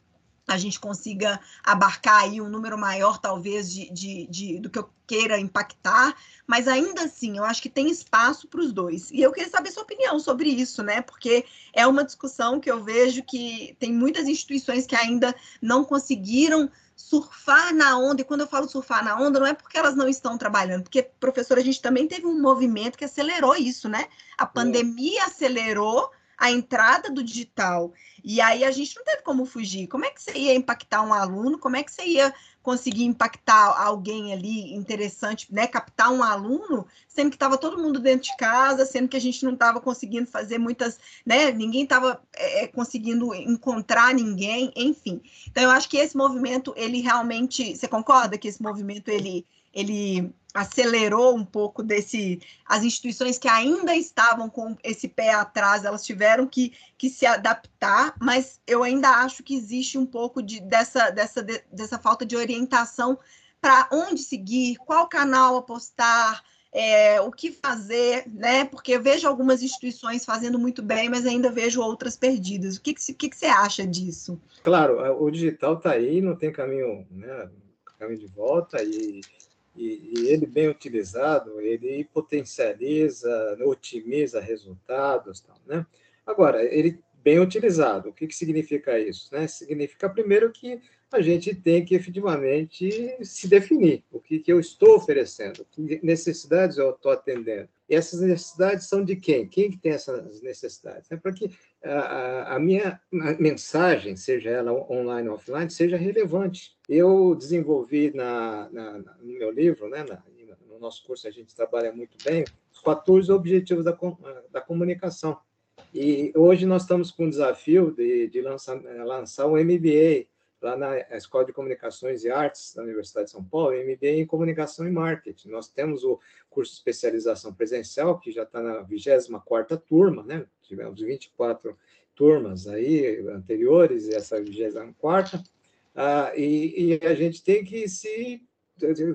a gente consiga abarcar aí um número maior, talvez, de, de, de, do que eu queira impactar, mas ainda assim, eu acho que tem espaço para os dois. E eu queria saber sua opinião sobre isso, né? Porque é uma discussão que eu vejo que tem muitas instituições que ainda não conseguiram surfar na onda, e quando eu falo surfar na onda, não é porque elas não estão trabalhando, porque, professora, a gente também teve um movimento que acelerou isso, né? A pandemia acelerou a entrada do digital. E aí a gente não teve como fugir. Como é que você ia impactar um aluno? Como é que você ia conseguir impactar alguém ali interessante, né? Captar um aluno, sendo que estava todo mundo dentro de casa, sendo que a gente não estava conseguindo fazer muitas, né? Ninguém estava é, é, conseguindo encontrar ninguém, enfim. Então eu acho que esse movimento, ele realmente, você concorda que esse movimento ele ele acelerou um pouco desse. As instituições que ainda estavam com esse pé atrás, elas tiveram que, que se adaptar, mas eu ainda acho que existe um pouco de, dessa, dessa, de, dessa falta de orientação para onde seguir, qual canal apostar. É, o que fazer, né? Porque eu vejo algumas instituições fazendo muito bem, mas ainda vejo outras perdidas. O que, que, que, que você acha disso? Claro, o digital está aí, não tem caminho, né, caminho de volta, e e, e, ele bem utilizado, ele potencializa, otimiza resultados, tal, né? Agora, ele bem utilizado, o que, que significa isso? Né? Significa, primeiro, que a gente tem que efetivamente se definir o que, que eu estou oferecendo, que necessidades eu estou atendendo. E essas necessidades são de quem? Quem que tem essas necessidades? É para que a, minha mensagem, seja ela online ou offline, seja relevante. Eu desenvolvi na, na, no meu livro, né, na, no nosso curso a gente trabalha muito bem, os 14 objetivos da, da comunicação. E hoje nós estamos com o desafio de, de lançar, lançar um MBA lá na Escola de Comunicações e Artes da Universidade de São Paulo, MBA em Comunicação e Marketing. Nós temos o curso de especialização presencial, que já está na 24ª turma, né? Tivemos 24 turmas aí anteriores, essa 24ª, ah, e, e a gente tem que se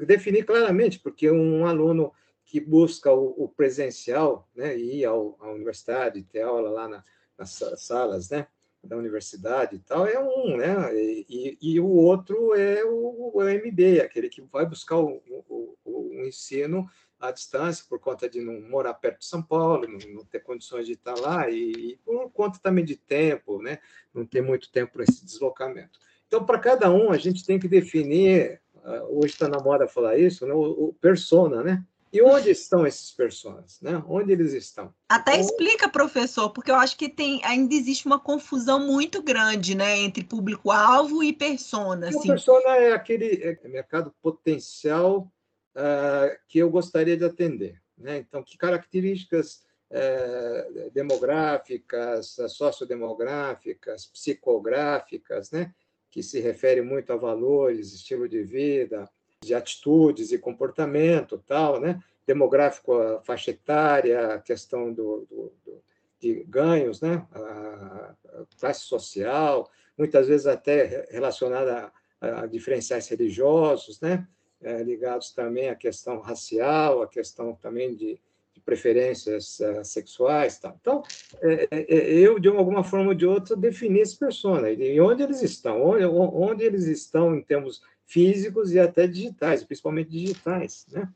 definir claramente, porque um aluno que busca o, o presencial, né, ir ao, à universidade, ter aula lá na, nas salas, né, da universidade e tal, é um, né? E, e o outro é o, o MB, aquele que vai buscar o, o, o, ensino à distância por conta de não morar perto de São Paulo, não, ter condições de estar lá e, e, por conta também de tempo, né? Não ter muito tempo para esse deslocamento. Então, para cada um, a gente tem que definir, ah, hoje está na moda falar isso, né? o, o persona, né? E onde estão esses personagens? Né? Onde eles estão? Até então, explica, professor, porque eu acho que tem, ainda existe uma confusão muito grande né, entre público-alvo e persona. Assim. persona é aquele é, mercado potencial uh, que eu gostaria de atender. Né? Então, que características uh, demográficas, sociodemográficas, psicográficas, né? que se refere muito a valores, estilo de vida, de atitudes e comportamento, tal, né? Demográfico, faixa etária, questão do, do, do de ganhos, né? A, classe social, muitas vezes até relacionada a, a diferenciais religiosos, né? É, ligados também à questão racial, à questão também de, de preferências uh, sexuais, tal. Então, é, é, é, eu de alguma forma ou de outra defini esse persona e onde eles estão, onde, onde eles estão em termos físicos e até digitais, principalmente digitais, né?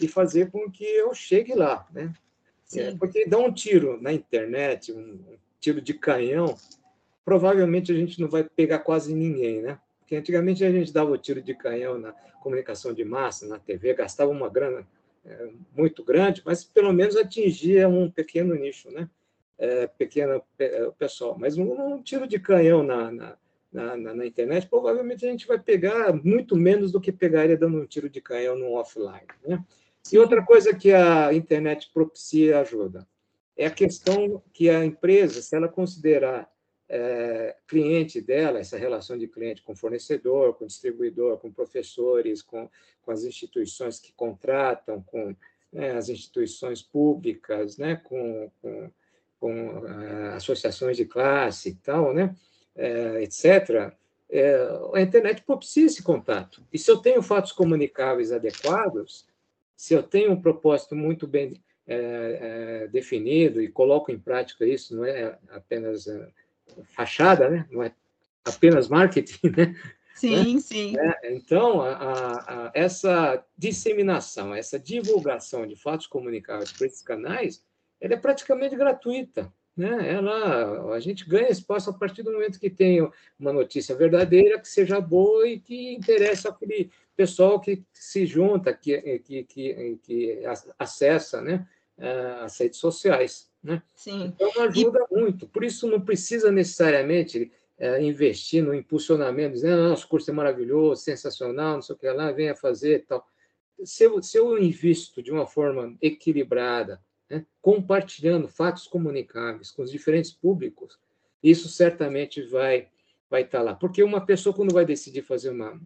E fazer com que eu chegue lá, né? É, porque dar um tiro na internet, um, tiro de canhão, provavelmente a gente não vai pegar quase ninguém, né? Porque antigamente a gente dava o tiro de canhão na comunicação de massa, na TV, gastava uma grana é, muito grande, mas pelo menos atingia um pequeno nicho, né? É, pequeno é, pessoal. Mas um, um, tiro de canhão na, na na, na, na, internet, provavelmente a gente vai pegar muito menos do que pegaria dando um tiro de canhão no offline. Né? E outra coisa que a internet propicia e ajuda é a questão que a empresa, se ela considerar é, cliente dela, essa relação de cliente com fornecedor, com distribuidor, com professores, com, com as instituições que contratam, com né, as instituições públicas, né, com, com, com uh, associações de classe e tal, né? é, etc., é, a internet propicia esse contato. E se eu tenho fatos comunicáveis adequados, se eu tenho um propósito muito bem é, é definido e coloco em prática isso, não é apenas é, fachada, né? não é apenas marketing, *laughs* né? Sim, sim. É, então, a, a, a, essa disseminação, essa divulgação de fatos comunicáveis por esses canais, ela é praticamente gratuita né? Ela, a gente ganha espaço a partir do momento que tem uma notícia verdadeira, que seja boa e que interessa aquele pessoal que se junta, que, que, que, que acessa né? as redes sociais. Né? Sim. Então, ajuda e... muito. Por isso, não precisa necessariamente é, investir no impulsionamento, dizendo, ah, nosso curso é maravilhoso, sensacional, não sei o que lá, venha fazer tal. Se eu, se eu invisto de uma forma equilibrada, né, compartilhando fatos comunicáveis com os diferentes públicos, isso certamente vai vai estar lá. Porque uma pessoa, quando vai decidir fazer uma,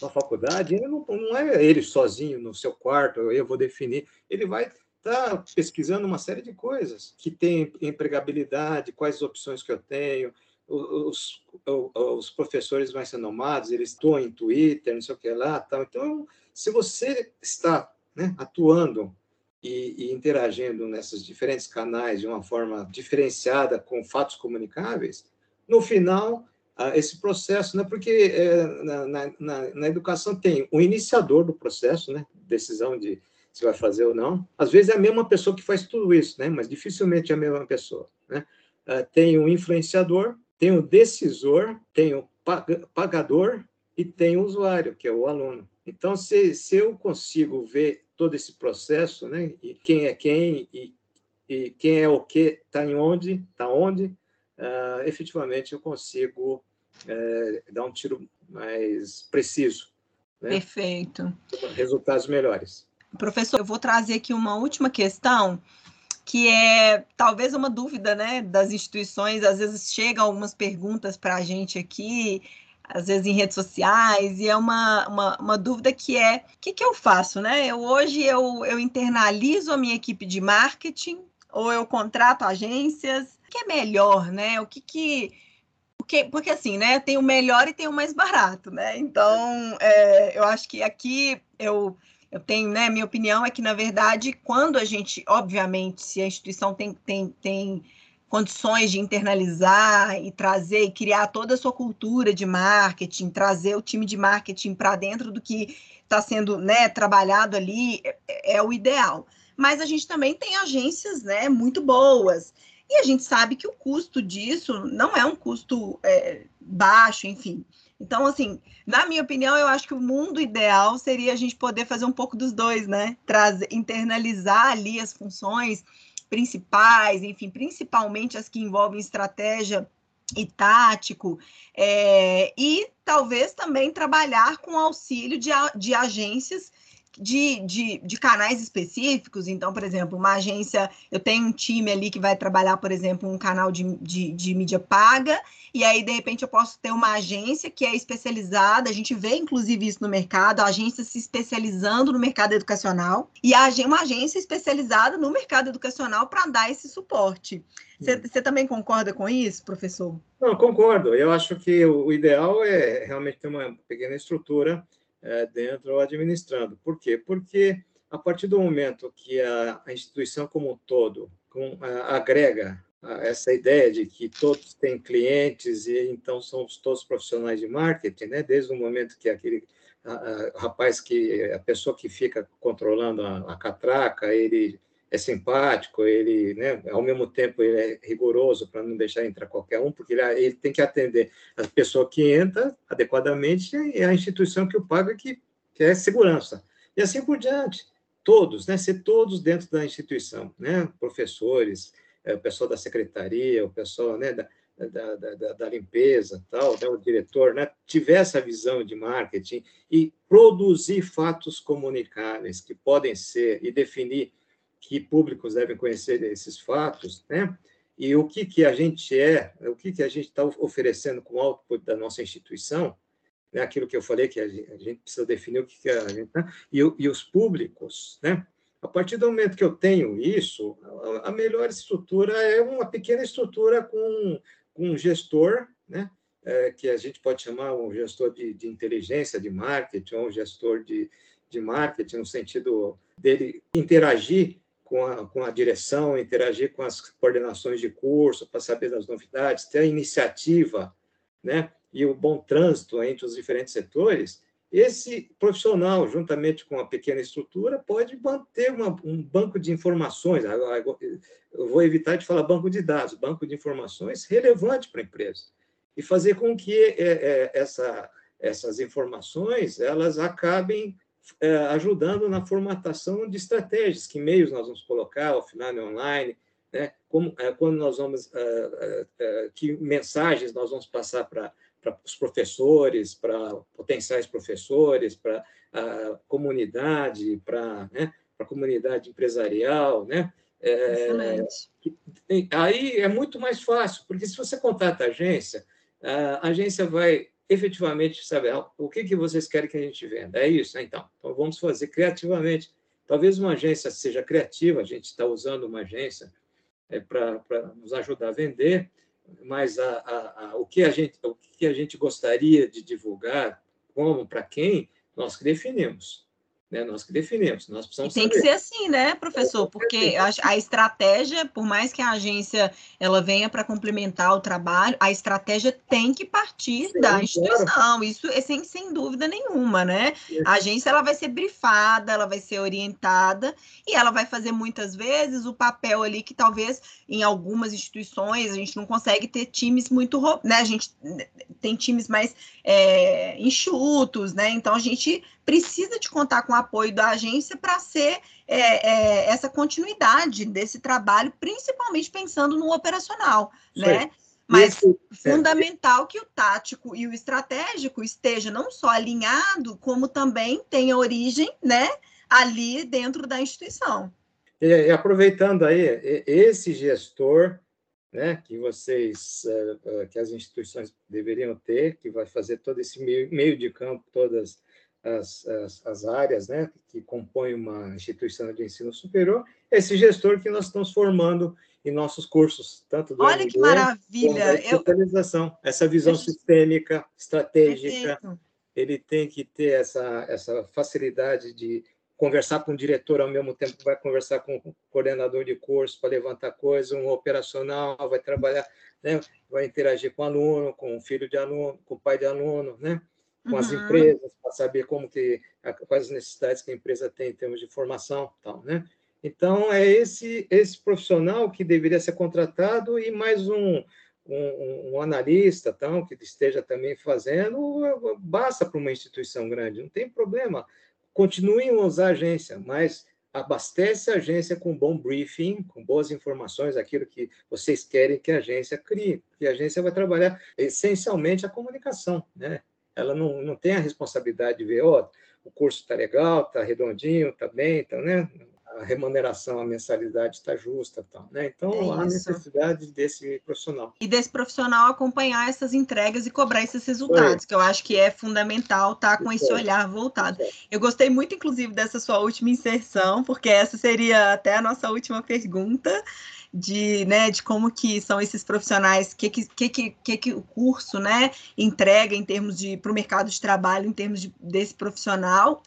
uma faculdade, ele não, não é ele sozinho no seu quarto, eu vou definir, ele vai estar tá pesquisando uma série de coisas que tem empregabilidade, quais opções que eu tenho, os, os, os professores mais renomados, eles estão em Twitter, não sei o que lá, tal. Então, se você está né, atuando e, e, interagindo nesses diferentes canais de uma forma diferenciada com fatos comunicáveis, no final, esse processo, né, porque é, na, na, na, educação tem o iniciador do processo, né, decisão de se vai fazer ou não, às vezes é a mesma pessoa que faz tudo isso, né, mas dificilmente é a mesma pessoa. Né? Tem o influenciador, tem o decisor, tem o pagador e tem o usuário, que é o aluno. Então, se, se eu consigo ver todo esse processo, né, e quem é quem, e, e quem é o que, está em onde, está onde, uh, efetivamente eu consigo uh, dar um tiro mais preciso. Né? Perfeito. Resultados melhores. Professor, eu vou trazer aqui uma última questão, que é talvez uma dúvida né, das instituições, às vezes chegam algumas perguntas para a gente aqui, às vezes em redes sociais, e é uma, uma, uma dúvida que é, o que, que eu faço, né? Eu, hoje eu, eu internalizo a minha equipe de marketing, ou eu contrato agências, o que é melhor, né? O que que... Porque, porque assim, né? Tem o melhor e tem o mais barato, né? Então, é, eu acho que aqui eu eu tenho, né, minha opinião é que, na verdade, quando a gente, obviamente, se a instituição tem, tem, tem condições de internalizar e trazer e criar toda a sua cultura de marketing, trazer o time de marketing para dentro do que está sendo né, trabalhado ali, é, é, o ideal. Mas a gente também tem agências né, muito boas. E a gente sabe que o custo disso não é um custo é, baixo, enfim. Então, assim, na minha opinião, eu acho que o mundo ideal seria a gente poder fazer um pouco dos dois, né? Trazer, internalizar ali as funções principais, enfim, principalmente as que envolvem estratégia e tático, é, e talvez também trabalhar com auxílio de, de agências de, de, de, canais específicos. Então, por exemplo, uma agência, eu tenho um time ali que vai trabalhar, por exemplo, um canal de, de, de, mídia paga, e aí, de repente, eu posso ter uma agência que é especializada, a gente vê, inclusive, isso no mercado, a agência se especializando no mercado educacional, e a, uma agência especializada no mercado educacional para dar esse suporte. Você também concorda com isso, professor? Não, concordo. Eu acho que o ideal é realmente ter uma pequena estrutura é, dentro administrando. Por quê? Porque a partir do momento que a, a instituição como um todo com, a, agrega a, essa ideia de que todos têm clientes e então somos todos profissionais de marketing, né? Desde o momento que aquele rapaz que a pessoa que fica controlando a, a catraca, ele é simpático, ele, né, ao mesmo tempo, ele é rigoroso para não deixar entrar qualquer um, porque ele, ele, tem que atender a pessoa que entra adequadamente e a instituição que o paga, que, que é segurança. E assim por diante. Todos, né, ser todos dentro da instituição, né, professores, é, o pessoal da secretaria, o pessoal né, da, da, da, da, limpeza, tal, né, o diretor, né, tiver essa visão de marketing e produzir fatos comunicáveis que podem ser e definir que públicos devem conhecer esses fatos, né? E o que que a gente é, o que que a gente está oferecendo com o output da nossa instituição, né? Aquilo que eu falei que a gente precisa definir o que que a gente tá, e, e os públicos, né? A partir do momento que eu tenho isso, a melhor estrutura é uma pequena estrutura com, com um gestor, né? É, que a gente pode chamar um gestor de, de inteligência, de marketing, ou um gestor de, de marketing, no sentido dele interagir com a, com a direção, interagir com as coordenações de curso para saber das novidades, ter a iniciativa né, e o bom trânsito entre os diferentes setores, esse profissional, juntamente com a pequena estrutura, pode manter uma, um banco de informações. Eu vou evitar de falar banco de dados, banco de informações relevante para a empresa e fazer com que é, é, essa, essas informações elas acabem é, ajudando na formatação de estratégias, que meios nós vamos colocar, offline, online, né? Como, é, quando nós vamos, é, que mensagens nós vamos passar para para os professores, para potenciais professores, para a comunidade, para né, a comunidade empresarial, né? É, aí é muito mais fácil, porque se você contrata a agência, a agência vai efetivamente saber ah, o que, que vocês querem que a gente venda. É isso, né? então. Então, vamos fazer criativamente. Talvez uma agência seja criativa, a gente está usando uma agência é, para nos ajudar a vender, mas a, a, a, o, que a gente, o que a gente gostaria de divulgar, como, para quem, nós definimos. Né? Nós que definimos, nós precisamos e tem saber. que ser assim, né, professor? Porque a, estratégia, por mais que a agência ela venha para complementar o trabalho, a estratégia tem que partir Sim, da instituição. Claro. Isso é sem, sem dúvida nenhuma, né? A agência ela vai ser brifada, ela vai ser orientada e ela vai fazer muitas vezes o papel ali que talvez em algumas instituições a gente não consegue ter times muito, né? A gente tem times mais é, enxutos, né? Então a gente precisa de contar com o apoio da agência para ser é, é, essa continuidade desse trabalho, principalmente pensando no operacional, né? Mas Isso, é. fundamental que o tático e o estratégico esteja não só alinhado, como também tenha origem, né, ali dentro da instituição. E, aproveitando aí, esse gestor, né, que vocês, uh, uh, que as instituições deveriam ter, que vai fazer todo esse meio, meio de campo, todas as, as, as, áreas né, que compõem uma instituição de ensino superior, esse gestor que nós estamos formando em nossos cursos, tanto do Olha MBA, que maravilha! Eu... essa visão Eu... sistêmica, estratégica, Perfeito. ele tem que ter essa, essa facilidade de conversar com o diretor ao mesmo tempo que vai conversar com o coordenador de curso para levantar coisa, um operacional, vai trabalhar, né, vai interagir com o aluno, com o filho de aluno, com o pai de aluno, né? Com uhum. as empresas para saber como que quais as necessidades que a empresa tem em termos de formação, tal, né? Então é esse esse profissional que deveria ser contratado e mais um um, um analista, tal, que esteja também fazendo, basta para uma instituição grande, não tem problema. Continuem a usar a agência, mas abastece a agência com bom briefing, com boas informações, aquilo que vocês querem que a agência crie, que a agência vai trabalhar essencialmente a comunicação, né? Ela não, não tem a responsabilidade de ver, ó, oh, o curso está legal, está redondinho, está bem, então, né? A remuneração, a mensalidade está justa, tal, né? Então, é há necessidade desse profissional. E desse profissional acompanhar essas entregas e cobrar esses resultados, que eu acho que é fundamental estar tá com esse olhar voltado. Eu gostei muito, inclusive, dessa sua última inserção, porque essa seria até a nossa última pergunta de, né, de como que são esses profissionais, o que que, que, que, que o curso, né, entrega em termos de para o mercado de trabalho, em termos de, desse profissional.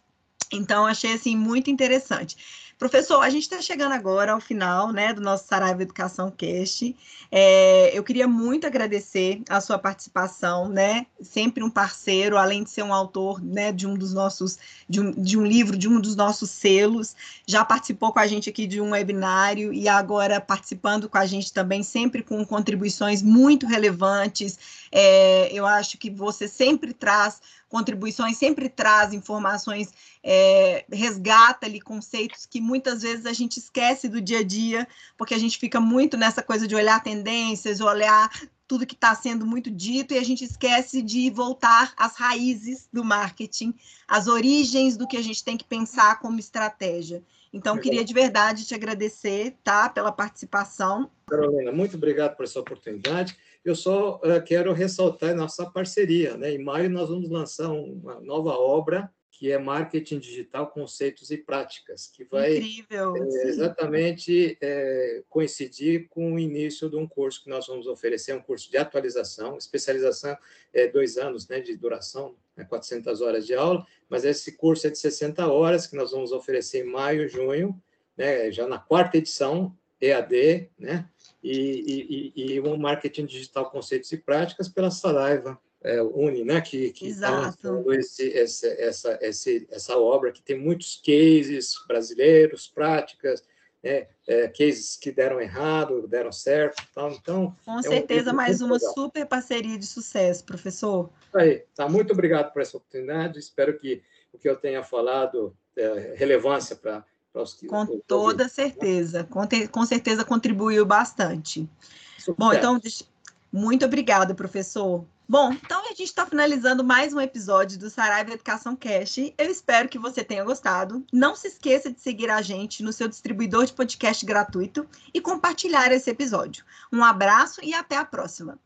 Então, achei assim muito interessante. Professor, a gente está chegando agora ao final né, do nosso Saraiva Educação Cast. É, eu queria muito agradecer a sua participação, né? Sempre um parceiro, além de ser um autor né, de um dos nossos, de um, de um livro, de um dos nossos selos. Já participou com a gente aqui de um webinário e agora participando com a gente também, sempre com contribuições muito relevantes. É, eu acho que você sempre traz contribuições, sempre traz informações, é, resgata ali conceitos que muitas vezes a gente esquece do dia a dia, porque a gente fica muito nessa coisa de olhar tendências, olhar tudo que está sendo muito dito e a gente esquece de voltar às raízes do marketing, às origens do que a gente tem que pensar como estratégia. Então, queria de verdade te agradecer, tá, pela participação. Carolina, muito obrigado por essa oportunidade. Eu só uh, quero ressaltar nossa parceria, né? Em maio nós vamos lançar uma nova obra que é marketing digital, conceitos e práticas, que vai Incrível, é, exatamente é, coincidir com o início de um curso que nós vamos oferecer, um curso de atualização, especialização, é, dois anos né, de duração, né, 400 horas de aula, mas esse curso é de 60 horas, que nós vamos oferecer em maio, junho, né, já na quarta edição, EAD, né, e, e, e um marketing digital, conceitos e práticas pela Saraiva, é, Uni, né, que, que está esse, essa, essa, esse, essa obra, que tem muitos cases brasileiros, práticas, né, é, cases que deram errado, deram certo. Tal. Então, Com é certeza, um mais uma legal. super parceria de sucesso, professor. Aí, tá, muito obrigado por essa oportunidade, espero que o que eu tenha falado é relevância para. Com toda certeza, com, te, com certeza contribuiu bastante. Bom, então, muito obrigada, professor. Bom, então a gente está finalizando mais um episódio do Saraiva Educação Cash. Eu espero que você tenha gostado. Não se esqueça de seguir a gente no seu distribuidor de podcast gratuito e compartilhar esse episódio. Um abraço e até a próxima.